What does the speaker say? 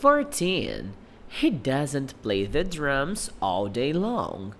14. He doesn't play the drums all day long.